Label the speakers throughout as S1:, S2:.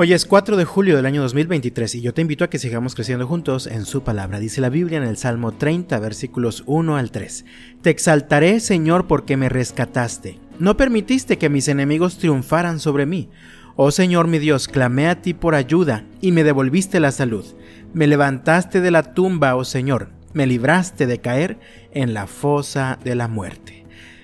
S1: Hoy es 4 de julio del año 2023 y yo te invito a que sigamos creciendo juntos en su palabra. Dice la Biblia en el Salmo 30, versículos 1 al 3. Te exaltaré, Señor, porque me rescataste. No permitiste que mis enemigos triunfaran sobre mí. Oh Señor mi Dios, clamé a ti por ayuda y me devolviste la salud. Me levantaste de la tumba, oh Señor, me libraste de caer en la fosa de la muerte.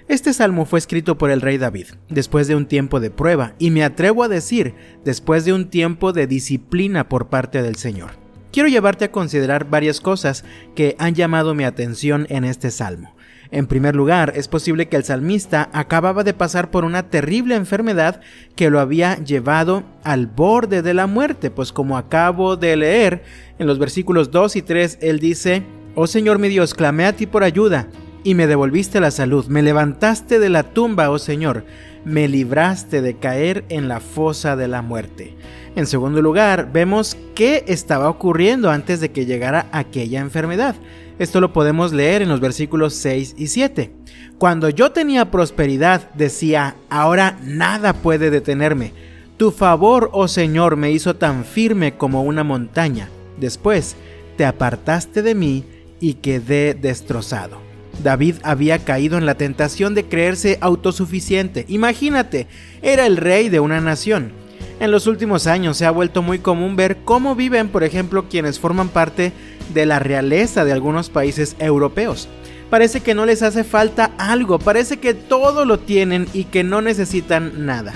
S1: Este salmo fue escrito por el rey David, después de un tiempo de prueba, y me atrevo a decir, después de un tiempo de disciplina por parte del Señor. Quiero llevarte a considerar varias cosas que han llamado mi atención en este salmo. En primer lugar, es posible que el salmista acababa de pasar por una terrible enfermedad que lo había llevado al borde de la muerte, pues como acabo de leer en los versículos 2 y 3, él dice, Oh Señor mi Dios, clamé a ti por ayuda, y me devolviste la salud. Me levantaste de la tumba, oh Señor, me libraste de caer en la fosa de la muerte. En segundo lugar, vemos qué estaba ocurriendo antes de que llegara aquella enfermedad. Esto lo podemos leer en los versículos 6 y 7. Cuando yo tenía prosperidad, decía, ahora nada puede detenerme. Tu favor, oh Señor, me hizo tan firme como una montaña. Después, te apartaste de mí y quedé destrozado. David había caído en la tentación de creerse autosuficiente. Imagínate, era el rey de una nación. En los últimos años se ha vuelto muy común ver cómo viven, por ejemplo, quienes forman parte de la realeza de algunos países europeos. Parece que no les hace falta algo, parece que todo lo tienen y que no necesitan nada.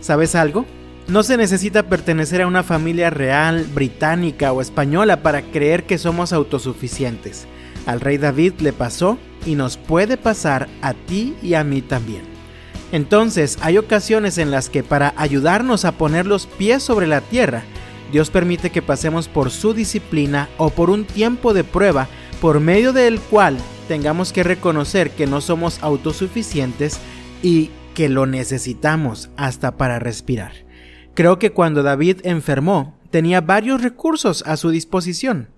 S1: ¿Sabes algo? No se necesita pertenecer a una familia real, británica o española para creer que somos autosuficientes. Al rey David le pasó y nos puede pasar a ti y a mí también. Entonces hay ocasiones en las que para ayudarnos a poner los pies sobre la tierra, Dios permite que pasemos por su disciplina o por un tiempo de prueba por medio del cual tengamos que reconocer que no somos autosuficientes y que lo necesitamos hasta para respirar. Creo que cuando David enfermó, tenía varios recursos a su disposición.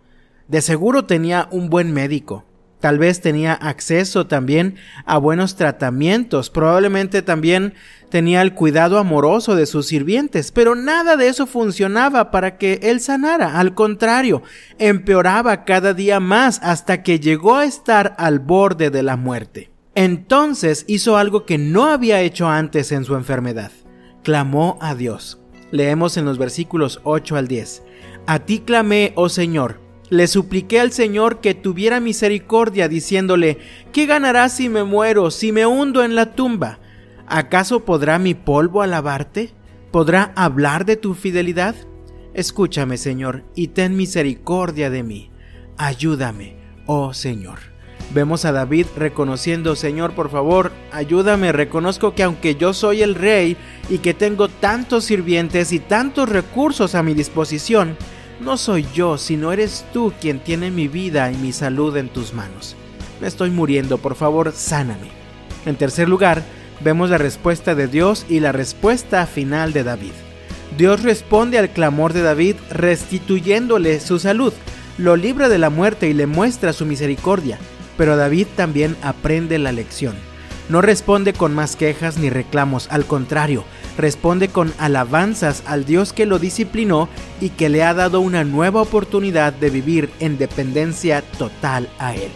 S1: De seguro tenía un buen médico, Tal vez tenía acceso también a buenos tratamientos, probablemente también tenía el cuidado amoroso de sus sirvientes, pero nada de eso funcionaba para que él sanara, al contrario, empeoraba cada día más hasta que llegó a estar al borde de la muerte. Entonces hizo algo que no había hecho antes en su enfermedad. Clamó a Dios. Leemos en los versículos 8 al 10. A ti clamé, oh Señor, le supliqué al Señor que tuviera misericordia, diciéndole, ¿qué ganarás si me muero, si me hundo en la tumba? ¿Acaso podrá mi polvo alabarte? ¿Podrá hablar de tu fidelidad? Escúchame, Señor, y ten misericordia de mí. Ayúdame, oh Señor. Vemos a David reconociendo, Señor, por favor, ayúdame, reconozco que aunque yo soy el rey y que tengo tantos sirvientes y tantos recursos a mi disposición, no soy yo, sino eres tú quien tiene mi vida y mi salud en tus manos. Me estoy muriendo, por favor, sáname. En tercer lugar, vemos la respuesta de Dios y la respuesta final de David. Dios responde al clamor de David restituyéndole su salud, lo libra de la muerte y le muestra su misericordia, pero David también aprende la lección. No responde con más quejas ni reclamos, al contrario, responde con alabanzas al Dios que lo disciplinó y que le ha dado una nueva oportunidad de vivir en dependencia total a Él.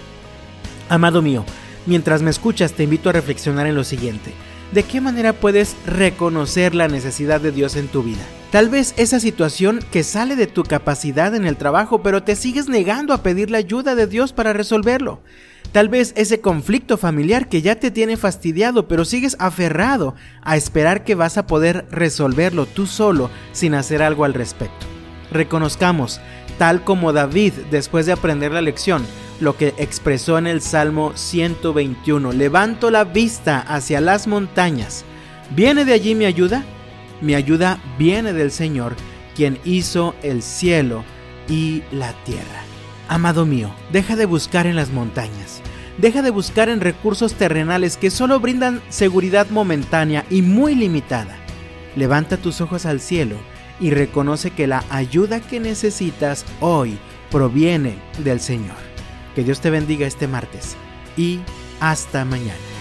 S1: Amado mío, mientras me escuchas te invito a reflexionar en lo siguiente. ¿De qué manera puedes reconocer la necesidad de Dios en tu vida? Tal vez esa situación que sale de tu capacidad en el trabajo, pero te sigues negando a pedir la ayuda de Dios para resolverlo. Tal vez ese conflicto familiar que ya te tiene fastidiado, pero sigues aferrado a esperar que vas a poder resolverlo tú solo sin hacer algo al respecto. Reconozcamos, tal como David, después de aprender la lección, lo que expresó en el Salmo 121, levanto la vista hacia las montañas. ¿Viene de allí mi ayuda? Mi ayuda viene del Señor, quien hizo el cielo y la tierra. Amado mío, deja de buscar en las montañas. Deja de buscar en recursos terrenales que solo brindan seguridad momentánea y muy limitada. Levanta tus ojos al cielo y reconoce que la ayuda que necesitas hoy proviene del Señor. Que Dios te bendiga este martes y hasta mañana.